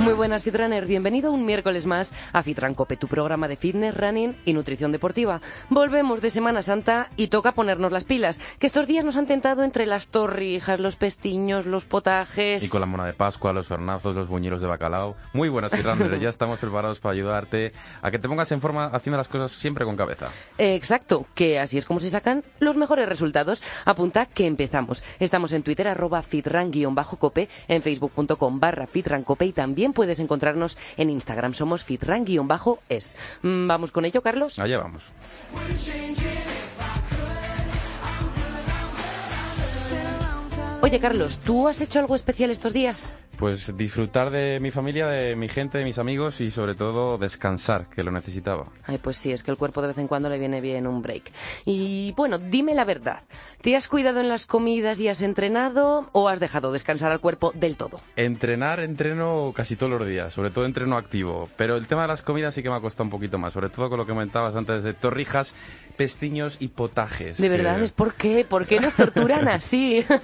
Muy buenas, Fitrunner. Bienvenido un miércoles más a Fitran Cope, tu programa de fitness, running y nutrición deportiva. Volvemos de Semana Santa y toca ponernos las pilas, que estos días nos han tentado entre las torrijas, los pestiños, los potajes... Y con la mona de Pascua, los hornazos, los buñuelos de bacalao. Muy buenas, Fitrunner. ya estamos preparados para ayudarte a que te pongas en forma haciendo las cosas siempre con cabeza. Exacto, que así es como se sacan los mejores resultados. Apunta que empezamos. Estamos en Twitter, arroba fitran-cope, en facebook.com barra fitrancope y también puedes encontrarnos en Instagram. Somos fitran-es. Mm, ¿Vamos con ello, Carlos? Allá vamos. Oye, Carlos, ¿tú has hecho algo especial estos días? Pues disfrutar de mi familia, de mi gente, de mis amigos y sobre todo descansar, que lo necesitaba. Ay, pues sí, es que el cuerpo de vez en cuando le viene bien un break. Y bueno, dime la verdad. ¿Te has cuidado en las comidas y has entrenado o has dejado descansar al cuerpo del todo? Entrenar, entreno casi todos los días, sobre todo entreno activo. Pero el tema de las comidas sí que me ha costado un poquito más, sobre todo con lo que comentabas antes de torrijas, pestiños y potajes. De verdad, que- es por qué, ¿por qué nos torturan así?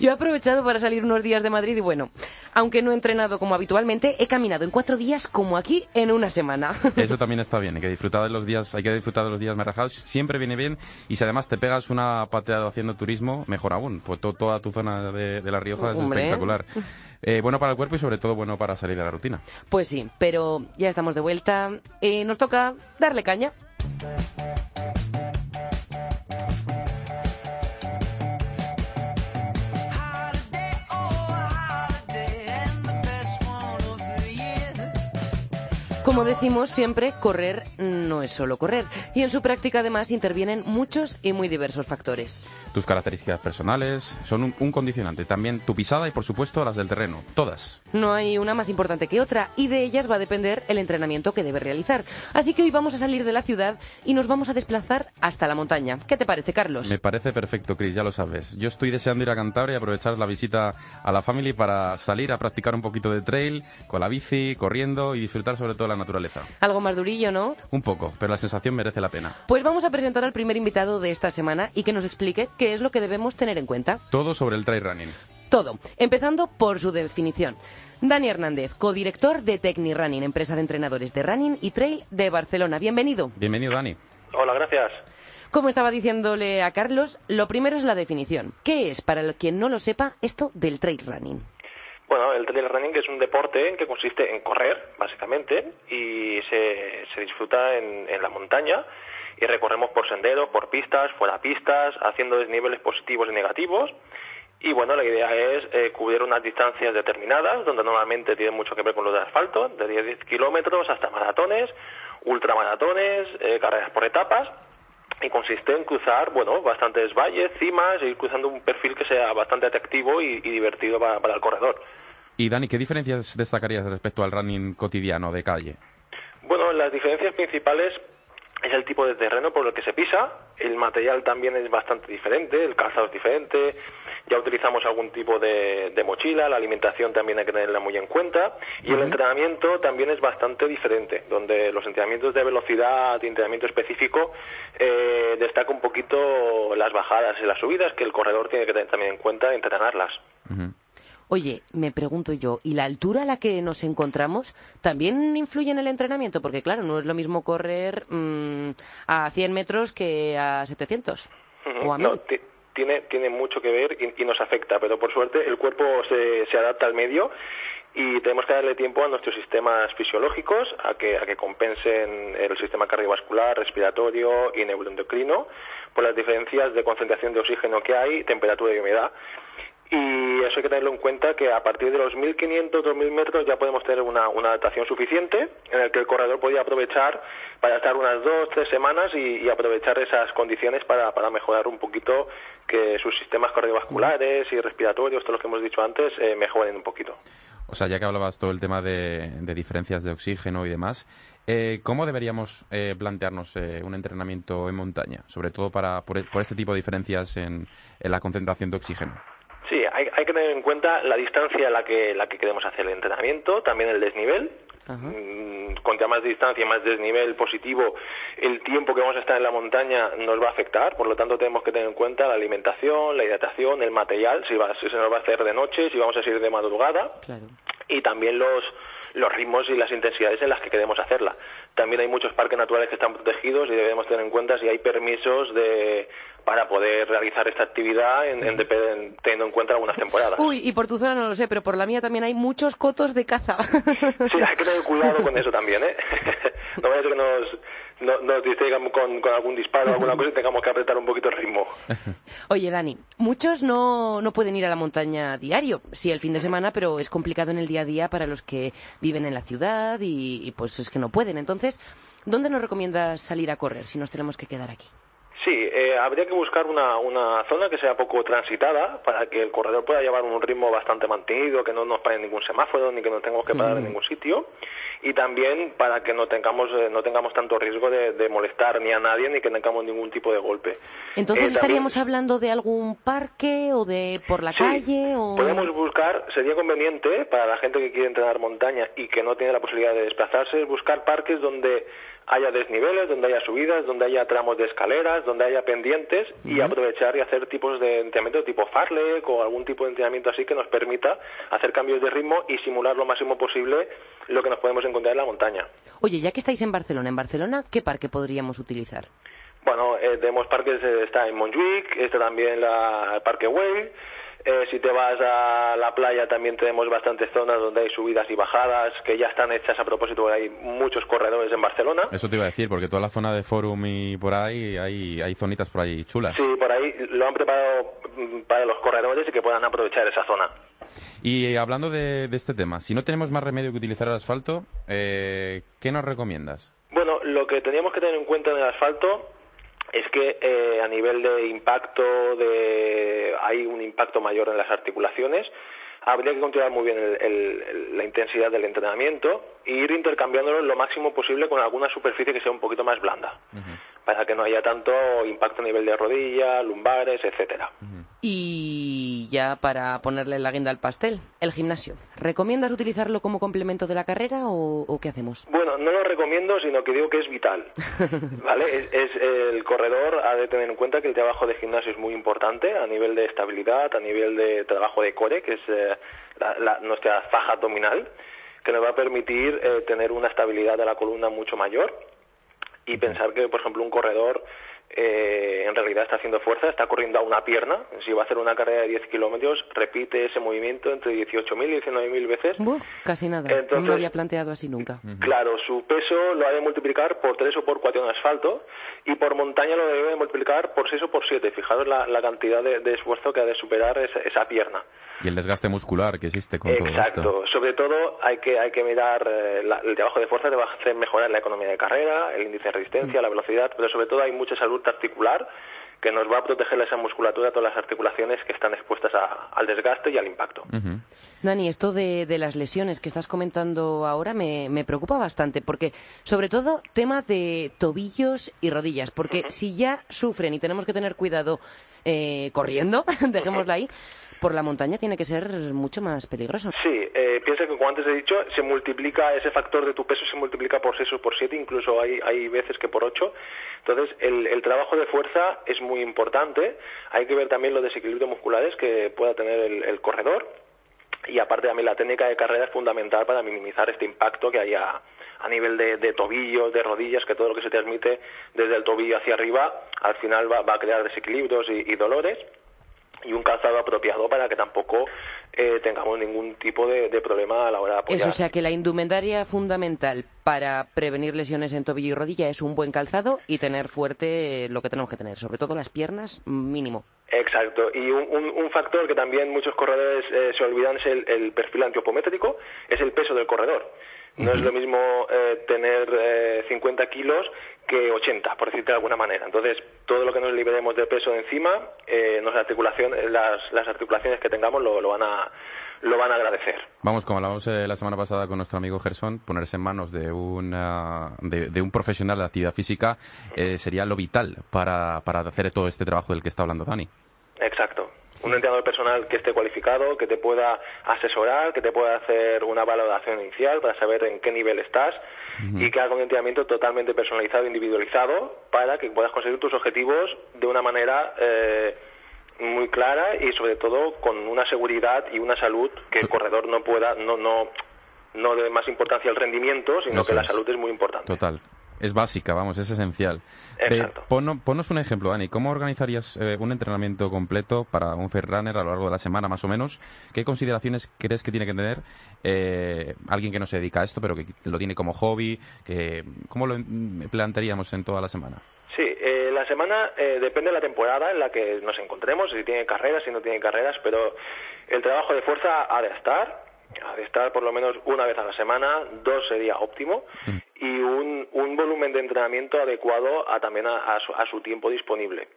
Yo he aprovechado para salir unos días de Madrid y bueno, aunque no he entrenado como habitualmente, he caminado en cuatro días como aquí en una semana. Eso también está bien, hay que disfrutar de los días, hay que disfrutar de los días más relajados, siempre viene bien y si además te pegas una pateada haciendo turismo, mejor aún, pues to- toda tu zona de, de La Rioja es espectacular. Eh, bueno para el cuerpo y sobre todo bueno para salir de la rutina. Pues sí, pero ya estamos de vuelta. Eh, nos toca darle caña. Como decimos siempre, correr no es solo correr. Y en su práctica además intervienen muchos y muy diversos factores. Tus características personales son un, un condicionante, también tu pisada y por supuesto las del terreno, todas. No hay una más importante que otra y de ellas va a depender el entrenamiento que debe realizar. Así que hoy vamos a salir de la ciudad y nos vamos a desplazar hasta la montaña. ¿Qué te parece, Carlos? Me parece perfecto, Chris, ya lo sabes. Yo estoy deseando ir a Cantabria y aprovechar la visita a la family para salir a practicar un poquito de trail, con la bici, corriendo y disfrutar sobre todo la naturaleza. Algo más durillo, ¿no? Un poco, pero la sensación merece la pena. Pues vamos a presentar al primer invitado de esta semana y que nos explique qué es lo que debemos tener en cuenta. Todo sobre el trail running. Todo, empezando por su definición. Dani Hernández, codirector de Techni Running, empresa de entrenadores de running y trail de Barcelona. Bienvenido. Bienvenido, Dani. Hola, gracias. Como estaba diciéndole a Carlos, lo primero es la definición. ¿Qué es, para el quien no lo sepa, esto del trail running? Bueno, el trail running es un deporte que consiste en correr, básicamente, y se, se disfruta en, en la montaña y recorremos por senderos, por pistas, fuera pistas, haciendo desniveles positivos y negativos. Y bueno, la idea es eh, cubrir unas distancias determinadas, donde normalmente tiene mucho que ver con lo de asfalto, de 10 kilómetros hasta maratones, ultramaratones, eh, carreras por etapas, y consiste en cruzar, bueno, bastantes valles, cimas, e ir cruzando un perfil que sea bastante atractivo y, y divertido para, para el corredor. Y Dani, ¿qué diferencias destacarías respecto al running cotidiano de calle? Bueno, las diferencias principales es el tipo de terreno por el que se pisa, el material también es bastante diferente, el calzado es diferente, ya utilizamos algún tipo de, de mochila, la alimentación también hay que tenerla muy en cuenta. Y el entrenamiento también es bastante diferente, donde los entrenamientos de velocidad y entrenamiento específico eh, destaca un poquito las bajadas y las subidas que el corredor tiene que tener también en cuenta entrenarlas. Oye, me pregunto yo, ¿y la altura a la que nos encontramos también influye en el entrenamiento? Porque claro, no es lo mismo correr mm, a 100 metros que a 700 o a No, 1000. ti- tiene, tiene mucho que ver y, y nos afecta, pero por suerte el cuerpo se, se adapta al medio y tenemos que darle tiempo a nuestros sistemas fisiológicos a que, a que compensen el sistema cardiovascular, respiratorio y neuroendocrino por las diferencias de concentración de oxígeno que hay, temperatura y humedad. Y eso hay que tenerlo en cuenta que a partir de los 1.500, 2.000 metros ya podemos tener una, adaptación suficiente en el que el corredor podía aprovechar para estar unas dos, tres semanas y, aprovechar esas condiciones para, mejorar un poquito que sus sistemas cardiovasculares y respiratorios, todo lo que hemos dicho antes, eh, mejoren un poquito. O sea, ya que hablabas todo el tema de, diferencias de oxígeno y demás, eh, ¿cómo deberíamos eh, plantearnos eh, un entrenamiento en montaña? Sobre todo para, por, por este tipo de diferencias en, en la concentración de oxígeno. Sí, hay, hay que tener en cuenta la distancia a la que, la que queremos hacer el entrenamiento, también el desnivel. Mm, Cuanto más distancia, más desnivel positivo, el tiempo que vamos a estar en la montaña nos va a afectar. Por lo tanto, tenemos que tener en cuenta la alimentación, la hidratación, el material, si, va, si se nos va a hacer de noche, si vamos a ir de madrugada. Claro. Y también los, los ritmos y las intensidades en las que queremos hacerla. También hay muchos parques naturales que están protegidos y debemos tener en cuenta si hay permisos de, para poder realizar esta actividad en, en teniendo en cuenta algunas temporadas. Uy, y por tu zona no lo sé, pero por la mía también hay muchos cotos de caza. Sí, hay que tener cuidado con eso también, ¿eh? no vaya a ser que nos, no- nos distraigan con, con algún disparo o alguna cosa y tengamos que apretar un poquito el ritmo. Oye, Dani, muchos no, no pueden ir a la montaña diario, sí el fin de semana, pero es complicado en el día a día para los que viven en la ciudad y, y, pues es que no pueden. Entonces, ¿dónde nos recomiendas salir a correr si nos tenemos que quedar aquí? Sí, eh, habría que buscar una, una zona que sea poco transitada para que el corredor pueda llevar un ritmo bastante mantenido, que no nos pare ningún semáforo ni que no tengamos que parar en ningún sitio y también para que no tengamos eh, no tengamos tanto riesgo de, de molestar ni a nadie ni que tengamos ningún tipo de golpe. Entonces, Eh, también- ¿estaríamos hablando de algún parque o de por la Sí, calle? O... Podemos buscar, sería conveniente para la gente que quiere entrenar montaña y que no tiene la posibilidad de desplazarse, es buscar parques donde haya desniveles, donde haya subidas, donde haya tramos de escaleras, donde haya pendientes y aprovechar y hacer tipos de entrenamiento tipo farlek o algún tipo de entrenamiento así que nos permita hacer cambios de ritmo y simular lo máximo posible lo que nos podemos encontrar en la montaña. Oye, ya que estáis en Barcelona, ¿en Barcelona qué parque podríamos utilizar? Bueno, eh, tenemos parques, eh, está en Montjuic, está también la, el Parque Güell. Eh, si te vas a la playa también tenemos bastantes zonas donde hay subidas y bajadas que ya están hechas a propósito, hay muchos corredores en Barcelona. Eso te iba a decir, porque toda la zona de Forum y por ahí hay, hay zonitas por ahí chulas. Sí, por ahí lo han preparado mm, para los corredores y que puedan aprovechar esa zona. Y hablando de, de este tema, si no tenemos más remedio que utilizar el asfalto, eh, ¿qué nos recomiendas? Bueno, lo que teníamos que tener en cuenta en el asfalto es que eh, a nivel de impacto de hay un impacto mayor en las articulaciones. Habría que controlar muy bien el- el- la intensidad del entrenamiento e ir intercambiándolo lo máximo posible con alguna superficie que sea un poquito más blanda para que no haya tanto impacto a nivel de rodilla, lumbares, etcétera. Y ya para ponerle la guinda al pastel, el gimnasio. ¿Recomiendas utilizarlo como complemento de la carrera o, o qué hacemos? Bueno, no lo recomiendo, sino que digo que es vital. ¿Vale? Es, es- el corredor ha de tener en cuenta que el trabajo de gimnasio es muy importante a nivel de estabilidad, a nivel de trabajo de core, que es eh, la- la- nuestra faja abdominal, que nos va a permitir eh, tener una estabilidad de la columna mucho mayor y pensar que, por ejemplo, un corredor eh, en realidad está haciendo fuerza, está corriendo a una pierna. Si va a hacer una carrera de 10 kilómetros, repite ese movimiento entre 18.000 y 19.000 veces. Buf, casi nada. no me Entonces- lo había planteado así nunca. Claro, su peso lo ha de multiplicar por 3 o por 4 en asfalto y por montaña lo debe de multiplicar por 6 o por 7. Fijaros la, la cantidad de, de esfuerzo que ha de superar esa, esa pierna. Y el desgaste muscular que existe con todo Exacto. esto. Sobre todo hay que, hay que mirar eh, la- el trabajo de fuerza te va a hacer mejorar la economía de carrera, el índice de resistencia, la velocidad, pero sobre todo hay mucha salud articular que nos va a proteger esa musculatura, todas las articulaciones que están expuestas a- al desgaste y al impacto. Ujú. Dani, esto de, de las lesiones que estás comentando ahora me, me preocupa bastante, porque sobre todo tema de tobillos y rodillas, porque si ya sufren y tenemos que tener cuidado eh, corriendo, dejémoslo ahí, por la montaña tiene que ser mucho más peligroso. Sí, eh, piensa que como antes he dicho, se multiplica ese factor de tu peso, se multiplica por 6 o por 7, incluso hay, hay veces que por 8. Entonces, el, el trabajo de fuerza es muy importante. Hay que ver también los desequilibrios musculares que pueda tener el, el corredor. Y aparte también la técnica de carrera es fundamental para minimizar este impacto que haya a nivel de, de tobillos, de rodillas, que todo lo que se transmite desde el tobillo hacia arriba al final va, va a crear desequilibrios y, y dolores y un calzado apropiado para que tampoco eh, tengamos ningún tipo de, de problema a la hora de apoyar. Eso, o sea que la indumentaria fundamental para prevenir lesiones en tobillo y rodilla es un buen calzado y tener fuerte lo que tenemos que tener, sobre todo las piernas, mínimo. Exacto. Y un, un- un factor que también muchos corredores eh, se olvidan es el, el perfil antropométrico, es el peso del corredor. No es lo mismo eh, tener eh, 50 kilos que 80, por decirte de alguna manera. Entonces, todo lo que nos liberemos de peso de encima, eh, nos articulación, las, las articulaciones que tengamos lo, lo van a lo van a agradecer. Vamos, como hablamos eh, la semana pasada con nuestro amigo Gerson, ponerse en manos de, una, de, de un profesional de actividad física eh, sería lo vital para, para hacer todo este trabajo del que está hablando Dani. Exacto. Un entrenador personal que esté cualificado, que te pueda asesorar, que te pueda hacer una valoración inicial para saber en qué nivel estás y que haga un entrenamiento totalmente personalizado, individualizado, para que puedas conseguir tus objetivos de una manera eh, muy clara y sobre todo con una seguridad y una salud que el corredor no pueda, no, no, no dé más importancia al rendimiento, sino que la salud es muy importante. Total. Es básica, vamos, es esencial. Exacto. ponos un ejemplo, Dani. ¿Cómo organizarías eh, un entrenamiento completo para un fair runner a lo largo de la semana, más o menos? ¿Qué consideraciones crees que tiene que tener eh, alguien que no se dedica a esto, pero que lo tiene como hobby? Que, ¿Cómo lo plantearíamos en toda la semana? Sí, eh, la semana depende de la temporada en la que nos encontremos, si tiene carreras, si no tiene carreras, pero el trabajo de fuerza ha de estar ha de estar por lo menos una vez a la semana, dos sería óptimo, mm. Y un, un, volumen de entrenamiento adecuado a, también a, su, tiempo disponible.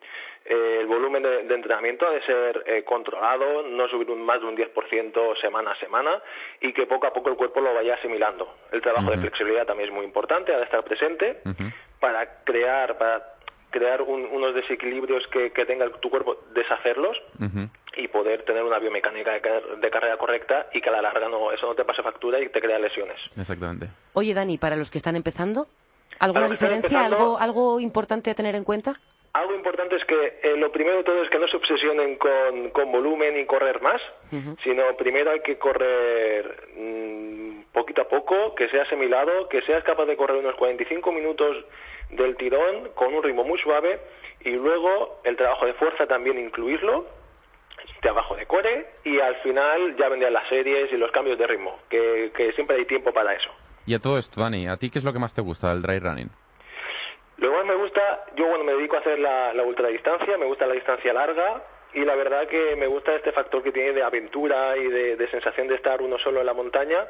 Eh, el volumen de, entrenamiento ha de ser eh, controlado, no subir un, más de un 10% semana a semana y que poco a poco el cuerpo lo vaya asimilando. El trabajo de flexibilidad también es muy importante, ha de estar presente para crear, para crear unos desequilibrios que, tenga tu cuerpo, deshacerlos y poder tener una biomecánica de, carrera correcta y que a la larga no, eso no te pase factura y te crea lesiones. Exactamente. Oye, Dani, para los que están empezando, ¿alguna diferencia, algo, algo importante a tener en cuenta? Algo importante es que eh, lo primero de todo es que no se obsesionen con, con volumen y correr más, sino primero hay que correr mm, poquito a poco, que seas semilado, que seas capaz de correr unos 45 minutos del tirón con un ritmo muy suave y luego el trabajo de fuerza también incluirlo trabajo de core y al final ya vendrían las series y los cambios de ritmo, que, siempre hay tiempo para eso. Y a todo esto, Dani, ¿a ti qué es lo que más te gusta del dry running? Lo que más me gusta, yo bueno, me dedico a hacer la, la ultradistancia, me gusta la distancia larga y la verdad que me gusta este factor que tiene de aventura y de sensación de estar uno solo en la montaña,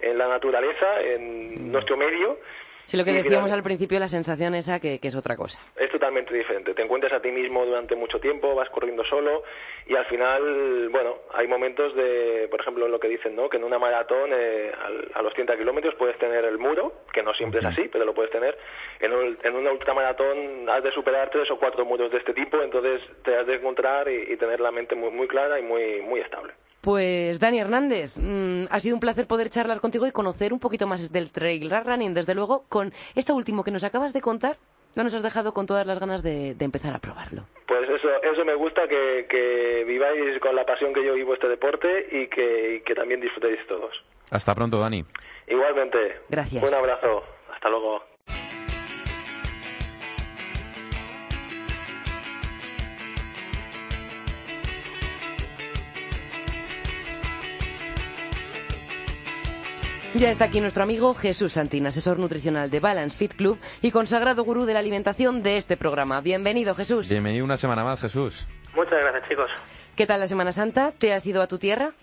en la naturaleza, en nuestro medio Sí, lo que decíamos al principio, la sensación esa que, es otra cosa. Es totalmente diferente. Te encuentras a ti mismo durante mucho tiempo, vas corriendo solo y al final, bueno, hay momentos de, por ejemplo, lo que dicen, ¿no? Que en una maratón eh, a los 30 kilómetros puedes tener el muro, que no siempre es así, pero lo puedes tener. En, en una ultramaratón has de superar tres o cuatro muros de este tipo, entonces te has de encontrar y, y tener la mente muy, muy clara y muy, muy estable. Pues Dani Hernández, mm, ha sido un placer poder charlar contigo y conocer un poquito más del trail running. Desde luego, con esto último que nos acabas de contar, no nos has dejado con todas las ganas de, empezar a probarlo. Pues eso, eso me gusta, que, viváis con la pasión que yo vivo este deporte y que, y que también disfrutéis todos. Hasta pronto, Dani. Igualmente. Gracias. Un abrazo. Hasta luego. Ya está aquí nuestro amigo Jesús Santín, asesor nutricional de Balance Fit Club y consagrado gurú de la alimentación de este programa. Bienvenido, Jesús. Bienvenido una semana más, Jesús. Muchas gracias, chicos. ¿Qué tal la Semana Santa? ¿Te has ido a tu tierra?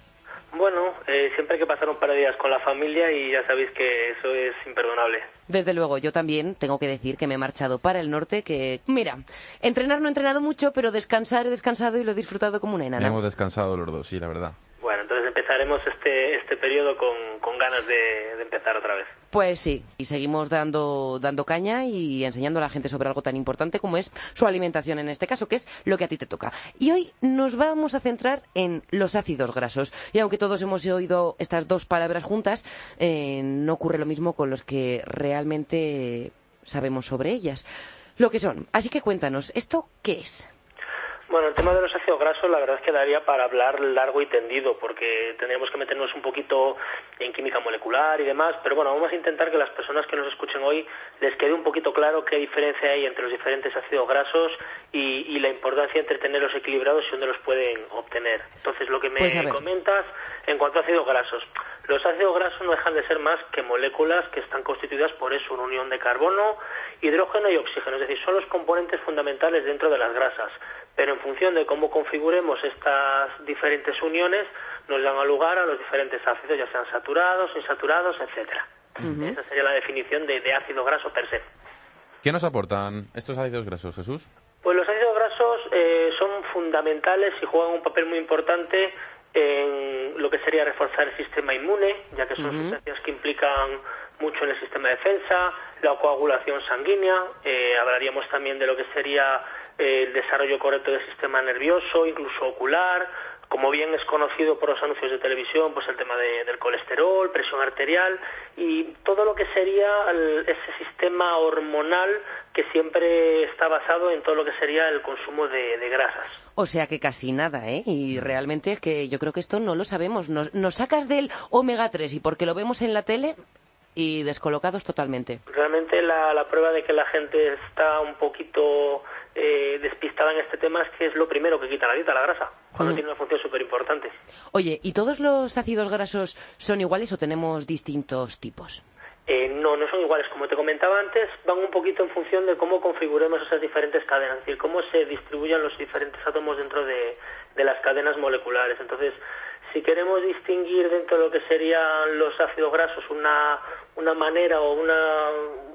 Bueno, eh, siempre hay que pasar un par de días con la familia y ya sabéis que eso es imperdonable. Desde luego, yo también tengo que decir que me he marchado para el norte, que, mira, entrenar no he entrenado mucho, pero descansar he descansado y lo he disfrutado como una enana. Hemos descansado los dos, sí, la verdad. Bueno, entonces empezaremos este, este periodo con, con ganas de, empezar otra vez. Pues sí, y seguimos dando, dando caña y enseñando a la gente sobre algo tan importante como es su alimentación en este caso, que es lo que a ti te toca. Y hoy nos vamos a centrar en los ácidos grasos. Y aunque todos hemos oído estas dos palabras juntas, eh, no ocurre lo mismo con los que realmente sabemos sobre ellas. Lo que son. Así que cuéntanos, ¿esto qué es? Bueno, el tema de los ácidos grasos la verdad es que daría para hablar largo y tendido, porque tendríamos que meternos un poquito en química molecular y demás, pero bueno, vamos a intentar que las personas que nos escuchen hoy les quede un poquito claro qué diferencia hay entre los diferentes ácidos grasos y, la importancia entre tenerlos equilibrados y dónde los pueden obtener. Entonces, lo que me pues comentas en cuanto a ácidos grasos. Los ácidos grasos no dejan de ser más que moléculas que están constituidas por eso, una unión de carbono, hidrógeno y oxígeno, es decir, son los componentes fundamentales dentro de las grasas pero en función de cómo configuremos estas diferentes uniones nos dan lugar a los diferentes ácidos, ya sean saturados, insaturados, etcétera. Esa sería la definición de, ácido graso per se. ¿Qué nos aportan estos ácidos grasos, Jesús? Pues los ácidos grasos eh, son fundamentales y juegan un papel muy importante en lo que sería reforzar el sistema inmune, ya que son sustancias que implican mucho en el sistema de defensa, la coagulación sanguínea, eh, hablaríamos también de lo que sería el desarrollo correcto del sistema nervioso, incluso ocular, como bien es conocido por los anuncios de televisión, pues el tema del colesterol, presión arterial y todo lo que sería ese sistema hormonal que siempre está basado en todo lo que sería el consumo de, grasas. O sea que casi nada, ¿eh? Y realmente es que yo creo que esto no lo sabemos. Nos, nos sacas del omega 3 y porque lo vemos en la tele y descolocados totalmente. Realmente la, la prueba de que la gente está un poquito eh, despistada en este tema es que es lo primero que quita la dieta, la grasa, cuando tiene una función súper importante. Oye, ¿y todos los ácidos grasos son iguales o tenemos distintos tipos? Eh, no, no son iguales. Como te comentaba antes, van un poquito en función de cómo configuremos esas diferentes cadenas, es decir, cómo se distribuyen los diferentes átomos dentro de, de las cadenas moleculares. Entonces, si queremos distinguir dentro de lo que serían los ácidos grasos una, una manera o una,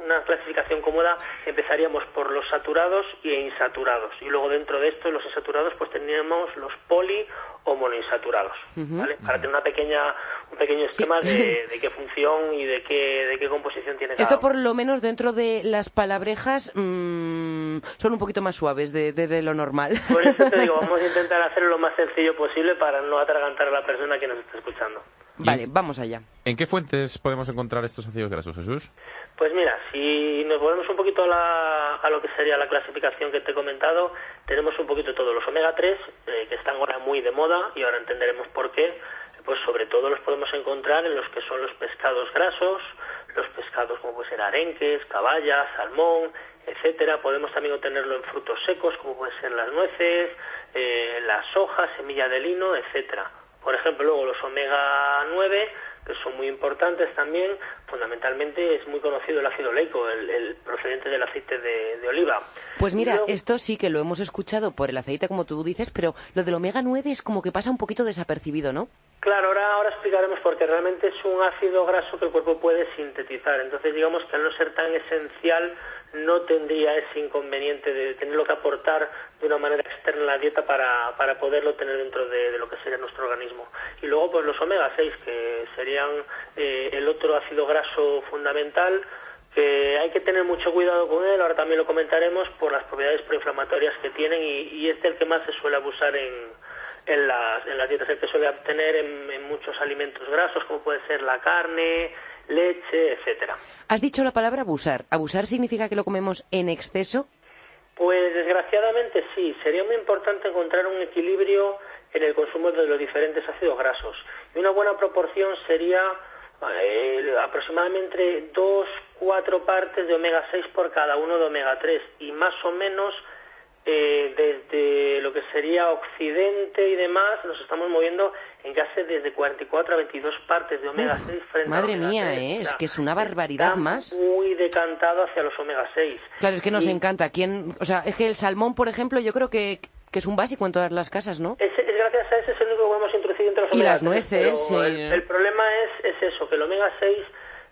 una clasificación cómoda, empezaríamos por los saturados y insaturados. Y luego dentro de esto, los insaturados, pues teníamos los poli o monoinsaturados, ¿vale? Para tener una pequeña, un pequeño esquema de, qué función y de qué, de qué composición tiene cada Esto por lo menos dentro de las palabrejas mmm, son un poquito más suaves de, de, lo normal. Por eso te digo, vamos a intentar hacerlo lo más sencillo posible para no atragantar a la persona que nos está escuchando. Vale, vamos allá. ¿En qué fuentes podemos encontrar estos ácidos grasos, Jesús? Pues mira, si nos volvemos un poquito a, lo que sería la clasificación que te he comentado, tenemos un poquito todos los omega 3, eh, que están ahora muy de moda y ahora entenderemos por qué. Pues sobre todo los podemos encontrar en los que son los pescados grasos, los pescados como puede ser arenques, caballas, salmón, etcétera. Podemos también obtenerlo en frutos secos como pueden ser las nueces, eh, las hojas, semilla de lino, etcétera. Por ejemplo, luego los omega 9 que son muy importantes también. Fundamentalmente es muy conocido el ácido oleico, el, procedente del aceite de, oliva. Pues mira, esto sí que lo hemos escuchado por el aceite, como tú dices, pero lo del omega 9 es como que pasa un poquito desapercibido, ¿no? Claro, ahora, ahora explicaremos porque realmente es un ácido graso que el cuerpo puede sintetizar. Entonces, digamos que al no ser tan esencial, no tendría ese inconveniente de tenerlo que aportar de una manera externa la dieta para, para poderlo tener dentro de, lo que sería nuestro organismo. Y luego, pues los omega 6, que serían eh, el otro ácido graso fundamental, que hay que tener mucho cuidado con él, ahora también lo comentaremos, por las propiedades proinflamatorias que tienen y, y es el que más se suele abusar en, en, las, en las dietas, el que suele obtener en, en muchos alimentos grasos, como puede ser la carne, leche, etcétera. Has dicho la palabra abusar. ¿Abusar significa que lo comemos en exceso? Pues desgraciadamente sí. Sería muy importante encontrar un equilibrio en el consumo de los diferentes ácidos grasos. Y una buena proporción sería eh, aproximadamente dos, cuatro partes de omega 6 por cada uno de omega 3 y más o menos sería Occidente y demás, nos estamos moviendo en casi desde 44 a 22 partes de omega 6 frente Madre a mía, ¿eh? es que es una barbaridad más. Muy decantado hacia los omega 6. Claro, es que nos encanta. ¿Quién, o sea, es que el salmón, por ejemplo, yo creo que, que es un básico en todas las casas, ¿no? Es, gracias a ese es el único que hemos introducido entre los omega Y las nueces. el, el, problema es, es eso, que el omega 6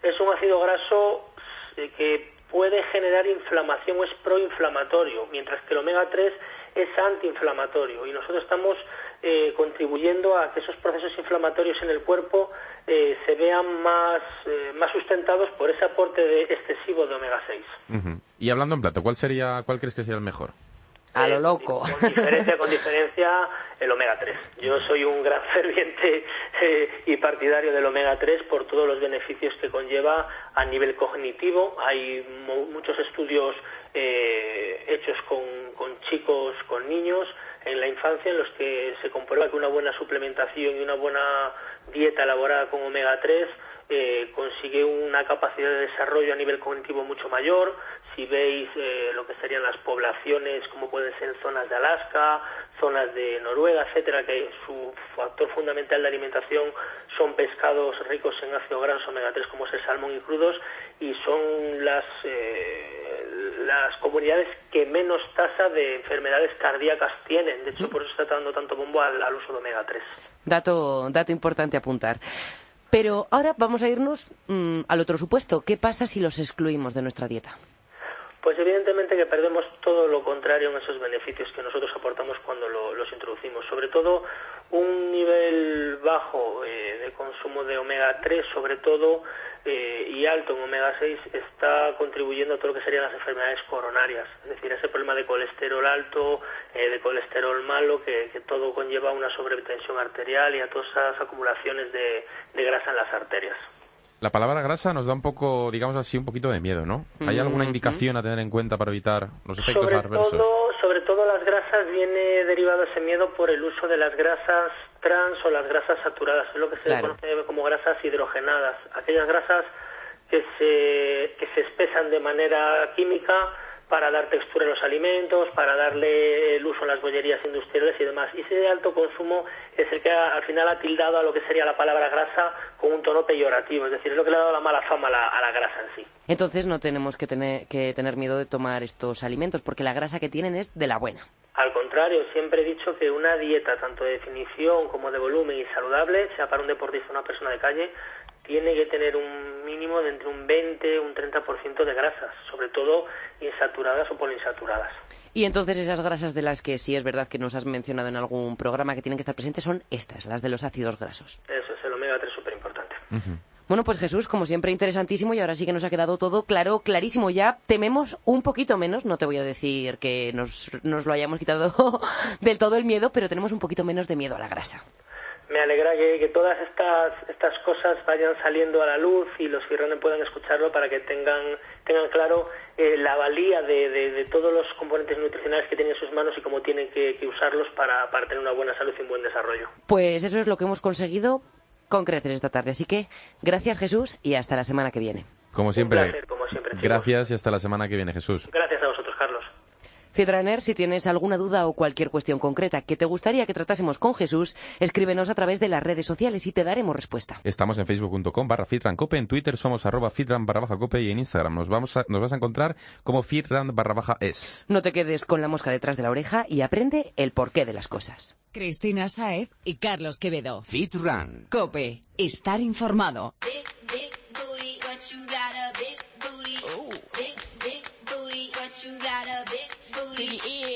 es un ácido graso eh, que puede generar inflamación o es proinflamatorio, mientras que el omega 3 es antiinflamatorio y nosotros estamos eh, contribuyendo a que esos procesos inflamatorios en el cuerpo eh, se vean más, eh, más sustentados por ese aporte de excesivo de omega 6. Y hablando en plato, ¿cuál sería, cuál crees que sería el mejor? A lo loco. Con diferencia, con diferencia, el omega 3. Yo soy un gran ferviente eh, y partidario del omega 3 por todos los beneficios que conlleva a nivel cognitivo. Hay muchos estudios eh, hechos con, con chicos, con niños en la infancia en los que se comprueba que una buena suplementación y una buena dieta elaborada con omega 3 eh, consigue una capacidad de desarrollo a nivel cognitivo mucho mayor. Si veis eh, lo que serían las poblaciones, como pueden ser zonas de Alaska, zonas de Noruega, etcétera, que su factor fundamental de alimentación son pescados ricos en ácido graso omega 3, como es el salmón y crudos, y son las, eh, las comunidades que menos tasa de enfermedades cardíacas tienen. De hecho, por eso está dando tanto bombo al, al uso de omega 3. Dato, dato importante apuntar. Pero ahora vamos a irnos mm, al otro supuesto. ¿Qué pasa si los excluimos de nuestra dieta? Pues evidentemente que perdemos todo lo contrario en esos beneficios que nosotros aportamos cuando los introducimos. Sobre todo un nivel bajo eh, de consumo de omega 3, sobre todo, eh, y alto en omega 6, está contribuyendo a todo lo que serían las enfermedades coronarias. Es decir, ese problema de colesterol alto, eh, de colesterol malo, que, todo conlleva una sobretensión arterial y a todas esas acumulaciones de grasa en las arterias. La palabra grasa nos da un poco, digamos así, un poquito de miedo, ¿no? ¿Hay alguna indicación a tener en cuenta para evitar los efectos sobre adversos? Todo, todo las grasas viene derivado ese miedo por el uso de las grasas trans o las grasas saturadas, es lo que se conoce como grasas hidrogenadas, aquellas grasas que se, que se espesan de manera química para dar textura a los alimentos, para darle el uso en las bollerías industriales y demás. Y ese alto consumo es el que al final ha tildado a lo que sería la palabra grasa con un tono peyorativo, es decir, es lo que le ha dado la mala fama a la, grasa en sí. Entonces no tenemos que tener, que tener miedo de tomar estos alimentos, porque la grasa que tienen es de la buena. Al contrario, siempre he dicho que una dieta, tanto de definición como de volumen y saludable, sea para un deportista o una persona de calle, tiene que tener un mínimo de entre un 20 y un 30% de grasas, sobre todo insaturadas o poliinsaturadas. Y entonces esas grasas de las que sí es verdad que nos has mencionado en algún programa que tienen que estar presentes son estas, las de los ácidos grasos. Eso es el omega 3 súper importante. Bueno, pues Jesús, como siempre, interesantísimo y ahora sí que nos ha quedado todo claro, clarísimo. Ya tememos un poquito menos, no te voy a decir que nos, nos lo hayamos quitado del todo el miedo, pero tenemos un poquito menos de miedo a la grasa me alegra que, todas estas, estas cosas vayan saliendo a la luz y los firrones puedan escucharlo para que tengan, tengan claro eh, la valía de, de, todos los componentes nutricionales que tienen en sus manos y cómo tienen que, usarlos para, para tener una buena salud y un buen desarrollo. Pues eso es lo que hemos conseguido con creces esta tarde. Así que gracias Jesús y hasta la semana que viene. Como siempre. Gracias y hasta la semana que viene, Jesús. Gracias a vosotros. Fiedraner, si tienes alguna duda o cualquier cuestión concreta que te gustaría que tratásemos con Jesús, escríbenos a través de las redes sociales y te daremos respuesta. Estamos en facebook.com barra fitrancope, en Twitter somos arroba fitran barra baja cope y en Instagram nos, vamos nos vas a encontrar como fitran barra baja es. No te quedes con la mosca detrás de la oreja y aprende el porqué de las cosas. Cristina Saez y Carlos Quevedo. Fitran. Cope. Estar informado. is.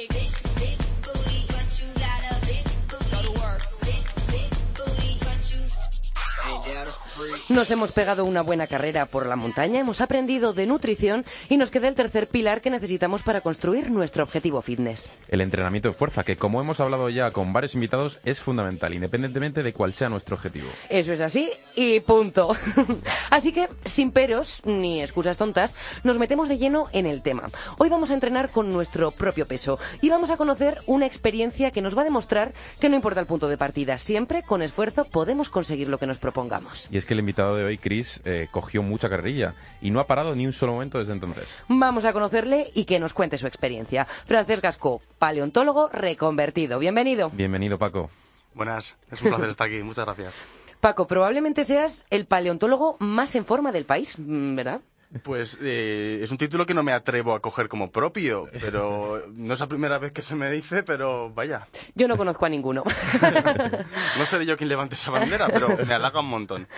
Nos hemos pegado una buena carrera por la montaña, hemos aprendido de nutrición y nos queda el tercer pilar que necesitamos para construir nuestro objetivo fitness. El entrenamiento de fuerza, que como hemos hablado ya con varios invitados, es fundamental, independientemente de cuál sea nuestro objetivo. Eso es así y punto. así que, sin peros ni excusas tontas, nos metemos de lleno en el tema. Hoy vamos a entrenar con nuestro propio peso y vamos a conocer una experiencia que nos va a demostrar que no importa el punto de partida, siempre con esfuerzo podemos conseguir lo que nos propongamos. Y es que el invitado de hoy, Chris, eh, cogió mucha carrerilla y no ha parado ni un solo momento desde entonces. Vamos a conocerle y que nos cuente su experiencia. Francés Gasco, paleontólogo reconvertido. Bienvenido. Bienvenido, Paco. Buenas, es un placer estar aquí. Muchas gracias. Paco, probablemente seas el paleontólogo más en forma del país, ¿verdad? Pues eh, es un título que no me atrevo a coger como propio, pero no es la primera vez que se me dice, pero vaya. Yo no conozco a ninguno. no seré yo quien levante esa bandera, pero me halaga un montón.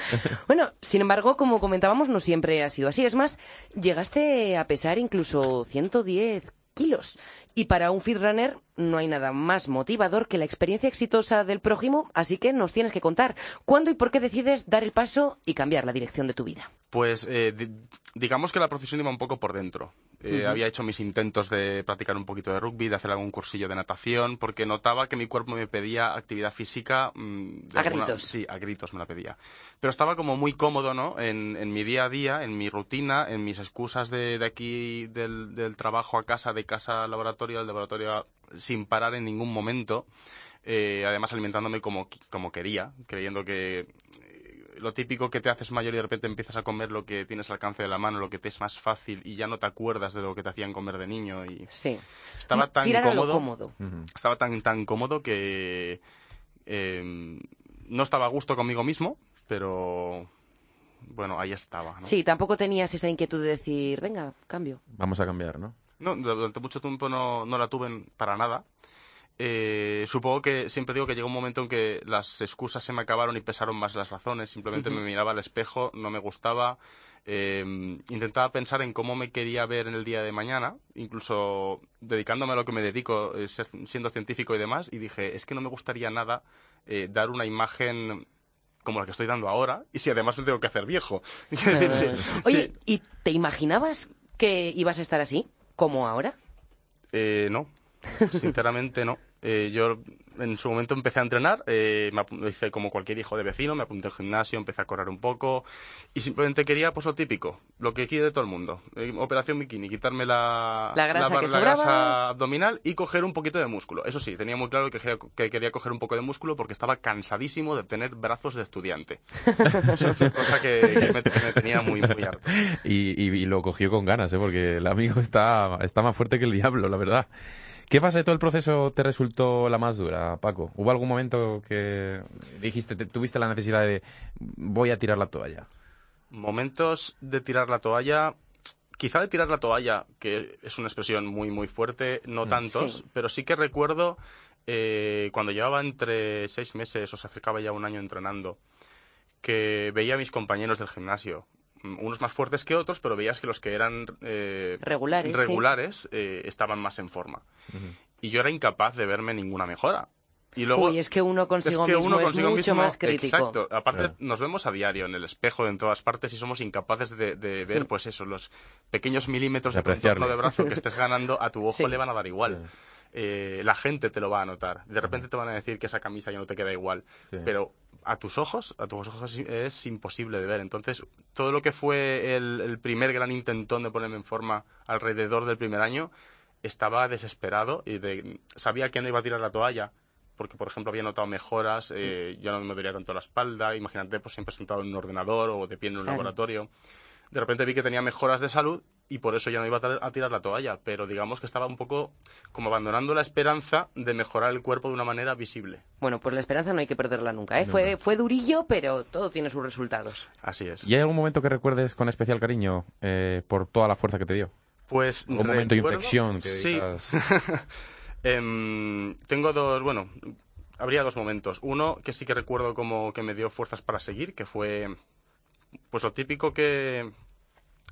Bueno, sin embargo, como comentábamos, no siempre ha sido así. Es más, llegaste a pesar incluso 110 kilos. Y para un runner no hay nada más motivador que la experiencia exitosa del prójimo, así que nos tienes que contar cuándo y por qué decides dar el paso y cambiar la dirección de tu vida. Pues eh, digamos que la profesión iba un poco por dentro. Eh, había hecho mis intentos de practicar un poquito de rugby, de hacer algún cursillo de natación, porque notaba que mi cuerpo me pedía actividad física. Mm, a gritos. Sí, a gritos me la pedía. Pero estaba como muy cómodo, ¿no? En, mi día a día, en mi rutina, en mis excusas de, aquí, del, del, trabajo a casa, de casa al laboratorio, al laboratorio sin parar en ningún momento. Eh, además alimentándome como, como quería, creyendo que lo típico que te haces mayor y de repente empiezas a comer lo que tienes al alcance de la mano, lo que te es más fácil y ya no te acuerdas de lo que te hacían comer de niño y sí. estaba tan cómodo, estaba tan tan cómodo que em, no estaba a gusto conmigo mismo, pero bueno, ahí estaba. Sí, tampoco tenías esa inquietud de decir, venga, cambio. Vamos a cambiar, ¿no? No, durante mucho tiempo no, no la tuve para nada. eh, supongo que siempre digo que llegó un momento en que las excusas se me acabaron y pesaron más las razones. Simplemente me miraba al espejo, no me gustaba. Eh, intentaba pensar en cómo me quería ver en el día de mañana, incluso dedicándome a lo que me dedico, eh, ser- siendo científico y demás, y dije, es que no me gustaría nada eh, dar una imagen como la que estoy dando ahora, y si además me tengo que hacer viejo. Sí, Oye, sí. ¿y te imaginabas que ibas a estar así, como ahora? Eh, no, sinceramente no. Eh, yo en su momento empecé a entrenar, eh, me apu- lo hice como cualquier hijo de vecino, me apunté al gimnasio, empecé a correr un poco y simplemente quería pues lo típico, lo que quiere todo el mundo. Eh, operación bikini, quitarme la, La grasa que la sobraba. grasa abdominal y coger un poquito de músculo. Eso sí, tenía muy claro que quería, que quería coger un poco de músculo porque estaba cansadísimo de tener brazos de estudiante. Eso fue cosa que, que me, que me tenía muy, muy harto. Y, y- y lo cogió con ganas, ¿eh? porque el amigo está, está más fuerte que el diablo, la verdad. ¿Qué fase de todo el proceso te resultó la más dura, Paco? ¿Hubo algún momento que dijiste, te- tuviste la necesidad de voy a tirar la toalla? Momentos de tirar la toalla, quizá de tirar la toalla, que es una expresión muy, muy fuerte, no tantos, Sí. pero sí que recuerdo eh, cuando llevaba entre seis meses o se acercaba ya un año entrenando, que veía a mis compañeros del gimnasio, mm, unos más fuertes que otros, pero veías que los que eran eh, Regulares, sí. eh, estaban más en forma. Y yo era incapaz de verme ninguna mejora. Y luego, Uy, es que uno consigo es que mismo uno es mucho mismo- más crítico. Exacto. Aparte, Claro. nos vemos a diario en el espejo, en todas partes, y somos incapaces de, de ver, Mm. pues eso, los pequeños milímetros De de contorno de brazo que estés ganando, a tu ojo Sí. le van a dar igual. Eh, la gente te lo va a notar. De repente te van a decir que esa camisa ya no te queda igual. Sí. Pero a tus ojos, a tus ojos es, imposible de ver. Entonces, todo lo que fue el, el primer gran intentón de ponerme en forma alrededor del primer año, estaba desesperado y de- sabía que no iba a tirar la toalla porque por ejemplo había notado mejoras, eh, ya no me dolía tanto la espalda, imagínate pues siempre sentado en un ordenador o de pie en un Claro. laboratorio. De repente vi que tenía mejoras de salud y por eso ya no iba a, tirar la toalla, pero digamos que estaba un poco como abandonando la esperanza de mejorar el cuerpo de una manera visible. Bueno, pues la esperanza no hay que perderla nunca, ¿eh? Fue, fue durillo, pero todo tiene sus resultados. Así es. ¿Y hay algún momento que recuerdes con especial cariño eh, por toda la fuerza que te dio? Pues ¿Algún momento de inflexión que sí. Em, tengo dos, bueno, habría dos momentos. Uno que sí que recuerdo como que me dio fuerzas para seguir, que fue pues lo típico que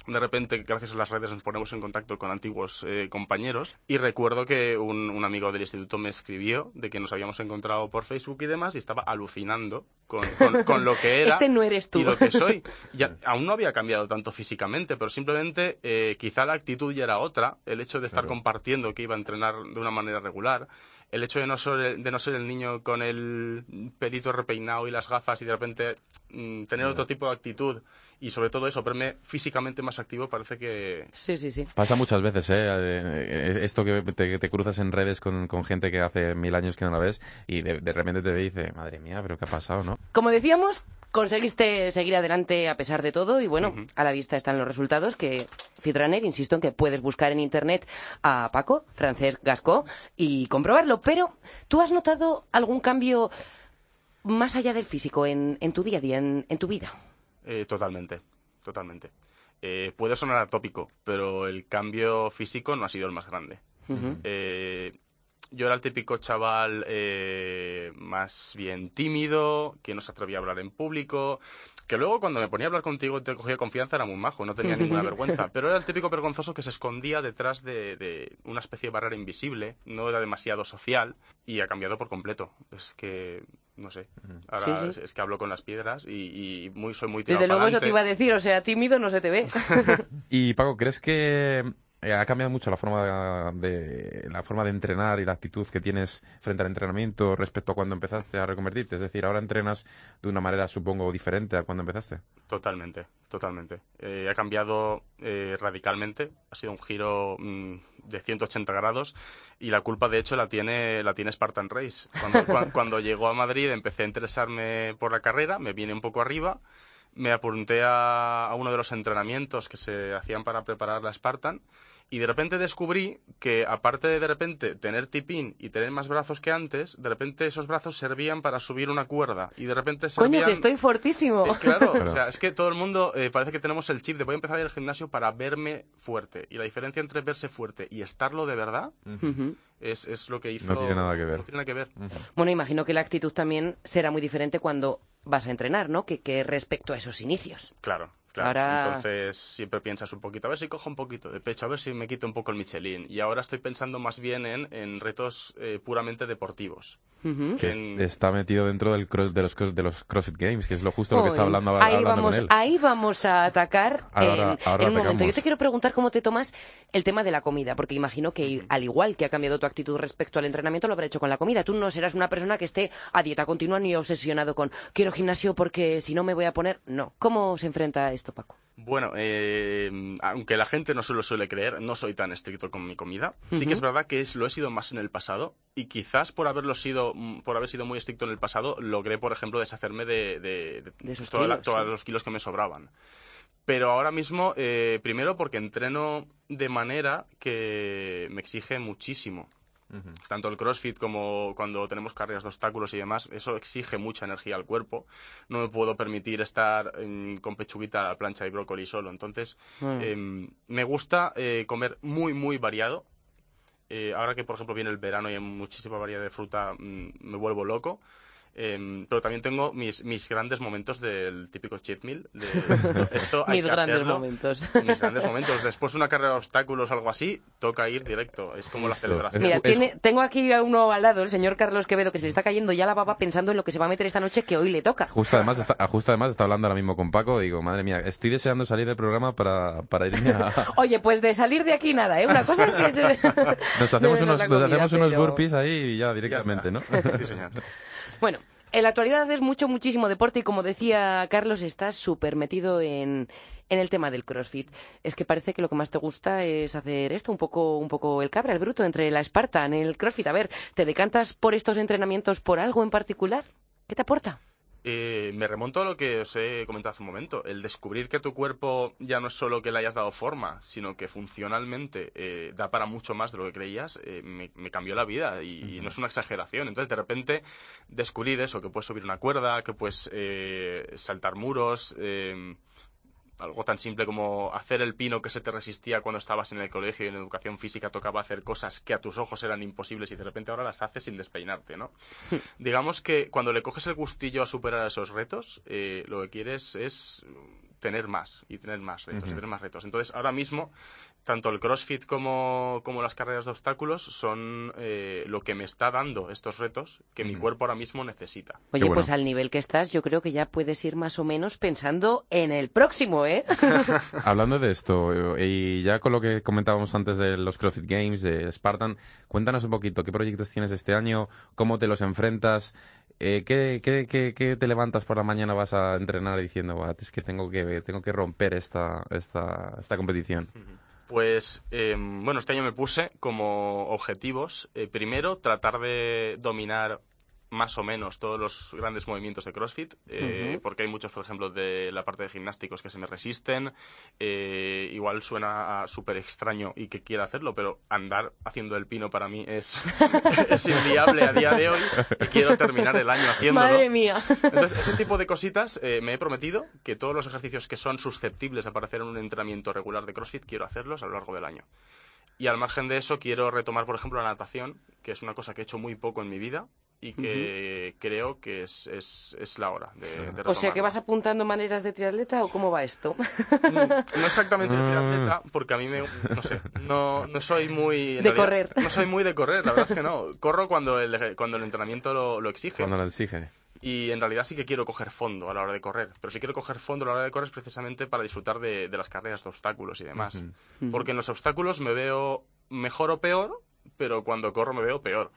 de repente, gracias a las redes, nos ponemos en contacto con antiguos eh, compañeros. Y recuerdo que un, un amigo del instituto me escribió de que nos habíamos encontrado por Facebook y demás y estaba alucinando con, con- con lo que era Este no eres tú. y lo que soy. Ya, aún no había cambiado tanto físicamente, pero simplemente eh, quizá la actitud ya era otra. El hecho de estar Claro. compartiendo que iba a entrenar de una manera regular. El hecho de no, ser, de no ser el niño con el pelito repeinado y las gafas y de repente mm, tener otro tipo de actitud y sobre todo eso, verme físicamente más activo parece que... Sí, sí, sí. Pasa muchas veces, ¿eh? Eh, Esto que te, te cruzas en redes con, con gente que hace mil años que no la ves y de, de repente te ve y dice, madre mía, pero ¿qué ha pasado, no? Como decíamos, conseguiste seguir adelante a pesar de todo y bueno, a la vista están los resultados que Fitrunner, insisto en que puedes buscar en internet a Paco, Francesc Gascó y comprobarlo, pero ¿tú has notado algún cambio más allá del físico en, en tu día a día, en, en tu vida? Eh, totalmente, totalmente. Eh, puede sonar atópico, pero el cambio físico no ha sido el más grande. Eh, yo era el típico chaval eh, más bien tímido, que no se atrevía a hablar en público, que luego cuando me ponía a hablar contigo te cogía confianza, era muy majo, no tenía ninguna vergüenza, pero era el típico vergonzoso que se escondía detrás de, de una especie de barrera invisible, no era demasiado social y ha cambiado por completo. Es que, no sé, ahora Sí, sí. Es, es que hablo con las piedras y, y muy, soy muy tirado Desde luego eso te iba a decir, o sea, tímido no se te ve. Y Paco, ¿crees que eh, ha cambiado mucho la forma de la forma de entrenar y la actitud que tienes frente al entrenamiento respecto a cuando empezaste a reconvertirte? Es decir, ahora entrenas de una manera, supongo, diferente a cuando empezaste. Totalmente, totalmente. Eh, ha cambiado eh, radicalmente, ha sido un giro mm, de 180 grados y la culpa de hecho la tiene la tiene Spartan Race. Cuando, cua- cuando llegó a Madrid empecé a interesarme por la carrera, me vine un poco arriba, me apunté a, a uno de los entrenamientos que se hacían para preparar la Spartan y de repente descubrí que, aparte de de repente tener tipín y tener más brazos que antes, de repente esos brazos servían para subir una cuerda. Y de repente servían... Coño, que estoy fortísimo. Eh, claro, Claro. o sea, es que todo el mundo eh, parece que tenemos el chip de voy a empezar a ir al gimnasio para verme fuerte. Y la diferencia entre verse fuerte y estarlo de verdad es, es lo que hizo... No tiene nada que ver. No tiene nada que ver. Bueno, imagino que la actitud también será muy diferente cuando vas a entrenar, ¿no? Que, que respecto a esos inicios. Claro, claro. Ahora- Entonces siempre piensas un poquito, a ver si cojo un poquito de pecho, a ver si me quito un poco el Michelin. Y ahora estoy pensando más bien en, en retos eh, puramente deportivos. Que En- está metido dentro del cross- de, los, cross- de los CrossFit Games, que es lo justo lo que está hablando, ahí hablando vamos, con él. Ahí vamos a atacar Ahora- en, ahora en un momento. Yo te quiero preguntar cómo te tomas el tema de la comida, porque imagino que al igual que ha cambiado tu actitud respecto al entrenamiento, lo habrá hecho con la comida. Tú no serás una persona que esté a dieta continua ni obsesionado con quiero gimnasio porque si no me voy a poner. No. ¿Cómo se enfrenta a esto, Paco? Bueno, eh, aunque la gente no se lo suele creer, no soy tan estricto con mi comida. Sí que es verdad que es- lo he sido más en el pasado y quizás por haberlo sido, por haber sido muy estricto en el pasado, logré, por ejemplo, deshacerme de, de- de De esos toda la- kilos, todos sí. los kilos que me sobraban. Pero ahora mismo, eh, primero porque entreno de manera que me exige muchísimo. Tanto el CrossFit como cuando tenemos carreras de obstáculos y demás, eso exige mucha energía al cuerpo. No me puedo permitir estar mm, con pechuguita a la plancha y brócoli solo. Entonces, em, me gusta eh, comer muy, muy variado. Eh, ahora que, por ejemplo, viene el verano y hay muchísima variedad de fruta, mm, me vuelvo loco. Em, pero también tengo mis, mis grandes momentos del típico cheat meal. de esto, esto hay Mis que grandes hacerlo. momentos. Mis grandes momentos. Después de una carrera de obstáculos o algo así, toca ir directo. Es como la celebración. Mira, tiene, tengo aquí a uno al lado, el señor Carlos Quevedo, que se le está cayendo ya la baba pensando en lo que se va a meter esta noche que hoy le toca. Justo además, está, justo además está hablando ahora mismo con Paco. Digo, madre mía, estoy deseando salir del programa para, para irme a... Oye, pues de salir de aquí nada, ¿eh? Una cosa es que... Nos hacemos unos, la nos comida, hacemos unos pero- burpees ahí y ya Ya directamente, ¿no? está. Sí, señor. Bueno, en la actualidad es mucho, muchísimo deporte y como decía Carlos, estás súper metido en, en el tema del CrossFit. Es que parece que lo que más te gusta es hacer esto, un poco, un poco el cabra, el bruto, entre la Spartan, el CrossFit. A ver, ¿te decantas por estos entrenamientos por algo en particular? ¿Qué te aporta? Eh, me remonto a lo que os he comentado hace un momento. El descubrir que tu cuerpo ya no es solo que le hayas dado forma, sino que funcionalmente eh, da para mucho más de lo que creías, eh, me, me cambió la vida y, y no es una exageración. Entonces, de repente, descubrir eso, que puedes subir una cuerda, que puedes eh, saltar muros. Algo tan simple como hacer el pino que se te resistía cuando estabas en el colegio y en educación física tocaba hacer cosas que a tus ojos eran imposibles y de repente ahora las haces sin despeinarte, ¿no? Digamos que cuando le coges el gustillo a superar esos retos, eh, lo que quieres es tener más y tener más retos y Ujú. tener más retos. Entonces, ahora mismo, tanto el CrossFit como, como las carreras de obstáculos son eh, lo que me está dando estos retos que mi cuerpo ahora mismo necesita. Oye, bueno. pues al nivel que estás, yo creo que ya puedes ir más o menos pensando en el próximo, ¿eh? Hablando de esto, eh, y ya con lo que comentábamos antes de los CrossFit Games, de Spartan, cuéntanos un poquito, ¿qué proyectos tienes este año? ¿Cómo te los enfrentas? Eh, ¿qué, qué, qué, qué te levantas por la mañana, vas a entrenar diciendo, "Buah, es que tengo que, tengo que romper esta, esta, esta competición? Pues eh, bueno, este año me puse como objetivos, eh, primero, tratar de dominar más o menos todos los grandes movimientos de CrossFit, eh, porque hay muchos, por ejemplo, de la parte de gimnásticos que se me resisten. eh, igual suena súper extraño y que quiera hacerlo, pero andar haciendo el pino para mí es, es inviable a día de hoy y quiero terminar el año haciéndolo. Madre mía. Entonces, ese tipo de cositas eh, me he prometido que todos los ejercicios que son susceptibles de aparecer en un entrenamiento regular de CrossFit quiero hacerlos a lo largo del año. Y al margen de eso, quiero retomar, por ejemplo, la natación, que es una cosa que he hecho muy poco en mi vida y que creo que es, es, es la hora de, de O sea, que vas apuntando maneras de triatleta o cómo va esto? Mm, No exactamente de triatleta, porque a mí me... No sé, no, no soy muy... De realidad, correr. No soy muy de correr, la verdad es que no. Corro cuando el, cuando el entrenamiento lo, lo exige. Cuando lo exige. Y en realidad sí que quiero coger fondo a la hora de correr. Pero si quiero coger fondo a la hora de correr es precisamente para disfrutar de, de las carreras de obstáculos y demás. Porque en los obstáculos me veo mejor o peor, pero cuando corro me veo peor.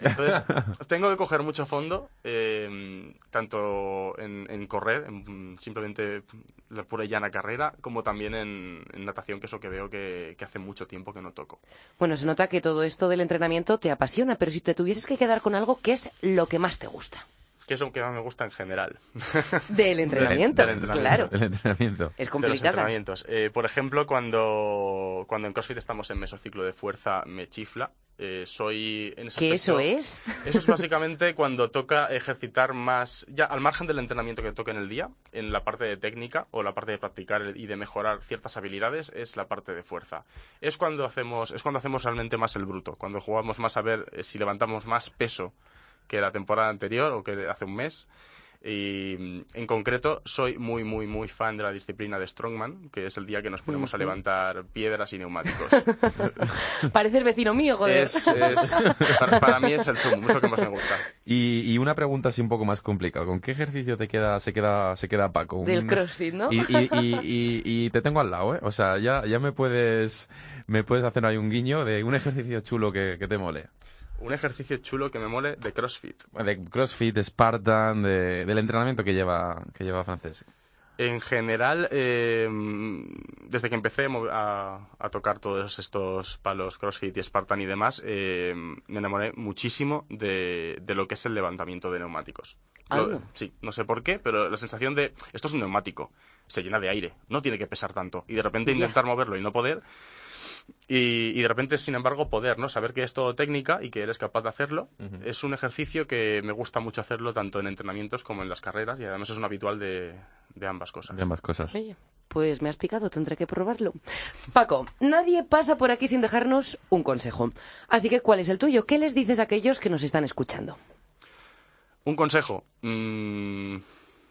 Entonces, tengo que coger mucho fondo, eh, tanto en, en correr, en simplemente la pura y llana carrera, como también en, en natación, que es lo que veo que, que hace mucho tiempo que no toco. Bueno, se nota que todo esto del entrenamiento te apasiona, pero si te tuvieses que quedar con algo, ¿qué es lo que más te gusta? Que es lo que más me gusta en general. Del entrenamiento, del entrenamiento. claro. El entrenamiento. Es de los entrenamientos. Eh, por ejemplo, cuando, cuando en CrossFit estamos en mesociclo de fuerza, me chifla. Eh, soy en ese ¿Que eso es? Eso es básicamente cuando toca ejercitar más, ya al margen del entrenamiento que toque en el día, en la parte de técnica o la parte de practicar y de mejorar ciertas habilidades, es la parte de fuerza. Es cuando hacemos, es cuando hacemos realmente más el bruto, cuando jugamos más a ver eh, si levantamos más peso que la temporada anterior o que hace un mes. Y mm, en concreto soy muy, muy, muy fan de la disciplina de Strongman, que es el día que nos ponemos a levantar piedras y neumáticos. Parece el vecino mío, joder. es, es- para, para mí es el sumo, es lo que más me gusta. Y, y una pregunta así un poco más complicada. ¿Con qué ejercicio te queda, se queda, se queda Paco? Del Un- CrossFit, ¿no? Y, y, y, y- y te tengo al lado, ¿eh? O sea, ya, ya me puedes, me puedes hacer ahí un guiño de un ejercicio chulo que, que te mole. Un ejercicio chulo que me mole de CrossFit. De CrossFit, de Spartan, de- del entrenamiento que lleva, que lleva Francés. En general, eh, desde que empecé a a, tocar todos estos palos CrossFit y Spartan y demás, eh, me enamoré muchísimo de, de lo que es el levantamiento de neumáticos. Lo- Ah. sí, no sé por qué, pero la sensación de esto es un neumático, se llena de aire, no tiene que pesar tanto. Y de repente intentar moverlo y no poder. Y, y de repente, sin embargo, poder, ¿no? Saber que es todo técnica y que eres capaz de hacerlo. Es un ejercicio que me gusta mucho hacerlo tanto en entrenamientos como en las carreras y además es un habitual de, de ambas cosas. De ambas cosas. Oye, pues me has picado, tendré que probarlo. Paco, nadie pasa por aquí sin dejarnos un consejo. Así que, ¿cuál es el tuyo? ¿Qué les dices a aquellos que nos están escuchando? Un consejo. mm,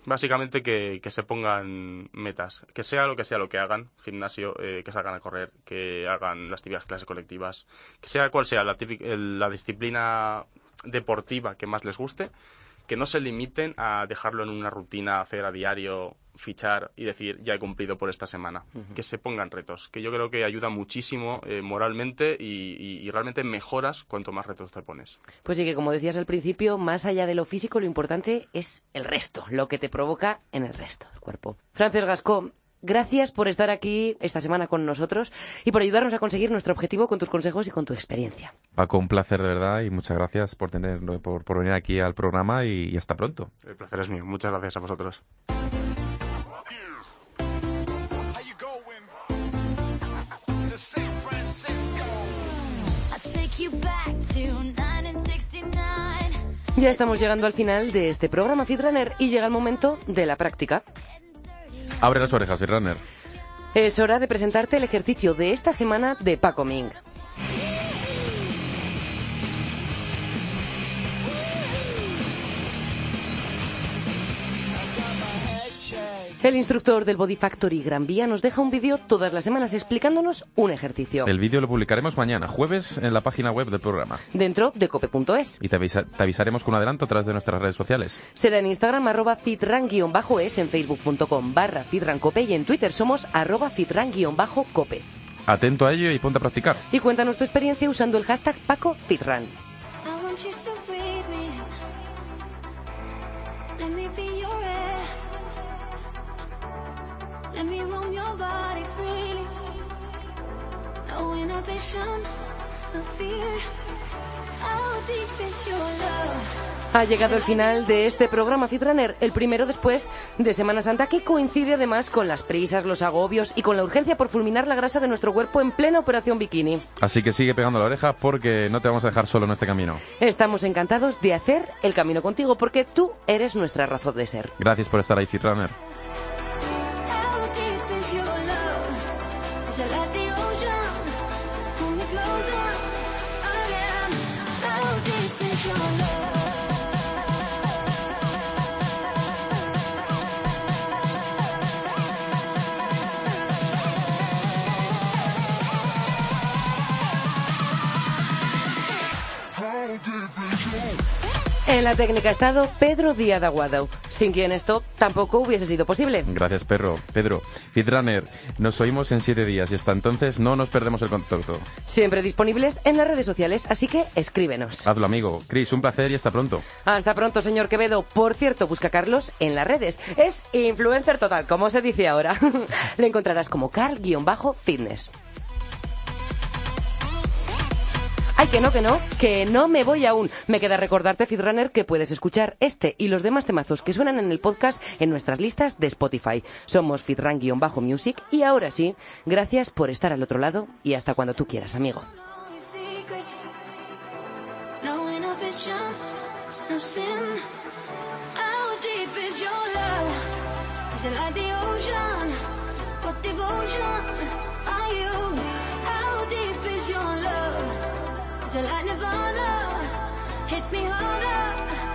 básicamente que, que se pongan metas. Que sea lo que sea lo que hagan, gimnasio, eh, que salgan a correr, que hagan las típicas clases colectivas, que sea cual sea la, típica- la disciplina deportiva que más les guste, que no se limiten a dejarlo en una rutina, hacer a diario, fichar y decir ya he cumplido por esta semana. Que se pongan retos, que yo creo que ayuda muchísimo eh, moralmente y, y- y realmente mejoras cuanto más retos te pones. Pues sí que, como decías al principio, más allá de lo físico, lo importante es el resto, lo que te provoca en el resto del cuerpo. Frances Gascó, gracias por estar aquí esta semana con nosotros y por ayudarnos a conseguir nuestro objetivo con tus consejos y con tu experiencia. Paco, un placer de verdad y muchas gracias por tener, por, por venir aquí al programa y, y hasta pronto. El placer es mío. Muchas gracias a vosotros. Ya estamos llegando al final de este programa Fitrunner y llega el momento de la práctica. Abre las orejas, Runner. Es hora de presentarte el ejercicio de esta semana de Paco Ming. El instructor del Body Factory Gran Vía nos deja un vídeo todas las semanas explicándonos un ejercicio El vídeo lo publicaremos mañana, jueves, en la página web del programa. dentro de cope.es. Y te, avisa- te avisaremos con adelanto a través de nuestras redes sociales. Será en Instagram arroba fitran-es, en facebook.com barra fitrancope y en Twitter somos arroba fitran-cope. Atento a ello y ponte a practicar. Y cuéntanos tu experiencia usando el hashtag PacoFitran. Let me be your air. Let me roam your body freely. No inhibition, no fear. How deep is your love? Ha llegado el final de este programa Fitrunner, el primero después de Semana Santa, que coincide además con las prisas, los agobios y con la urgencia por fulminar la grasa de nuestro cuerpo en plena operación bikini. Así que sigue pegando la oreja porque no te vamos a dejar solo en este camino. Estamos encantados de hacer el camino contigo porque tú eres nuestra razón de ser. Gracias por estar ahí, Fitrunner. En la técnica ha estado Pedro Díaz Aguado, sin quien esto tampoco hubiese sido posible. Gracias, perro. Pedro, Fitrunner, nos oímos en siete días y hasta entonces no nos perdemos el contacto. Siempre disponibles en las redes sociales, así que escríbenos. Hazlo, amigo. Chris, un placer y hasta pronto. Hasta pronto, señor Quevedo. Por cierto, busca a Carlos en las redes. Es influencer total, como se dice ahora. Le encontrarás como Carl-Fitness. Ay, que no, que no, que no me voy aún. Me queda recordarte, Fitrunner, que puedes escuchar este y los demás temazos que suenan en el podcast en nuestras listas de Spotify. Somos Fitran-Music y ahora sí, gracias por estar al otro lado y hasta cuando tú quieras, amigo. till I Nirvana. Hit me harder.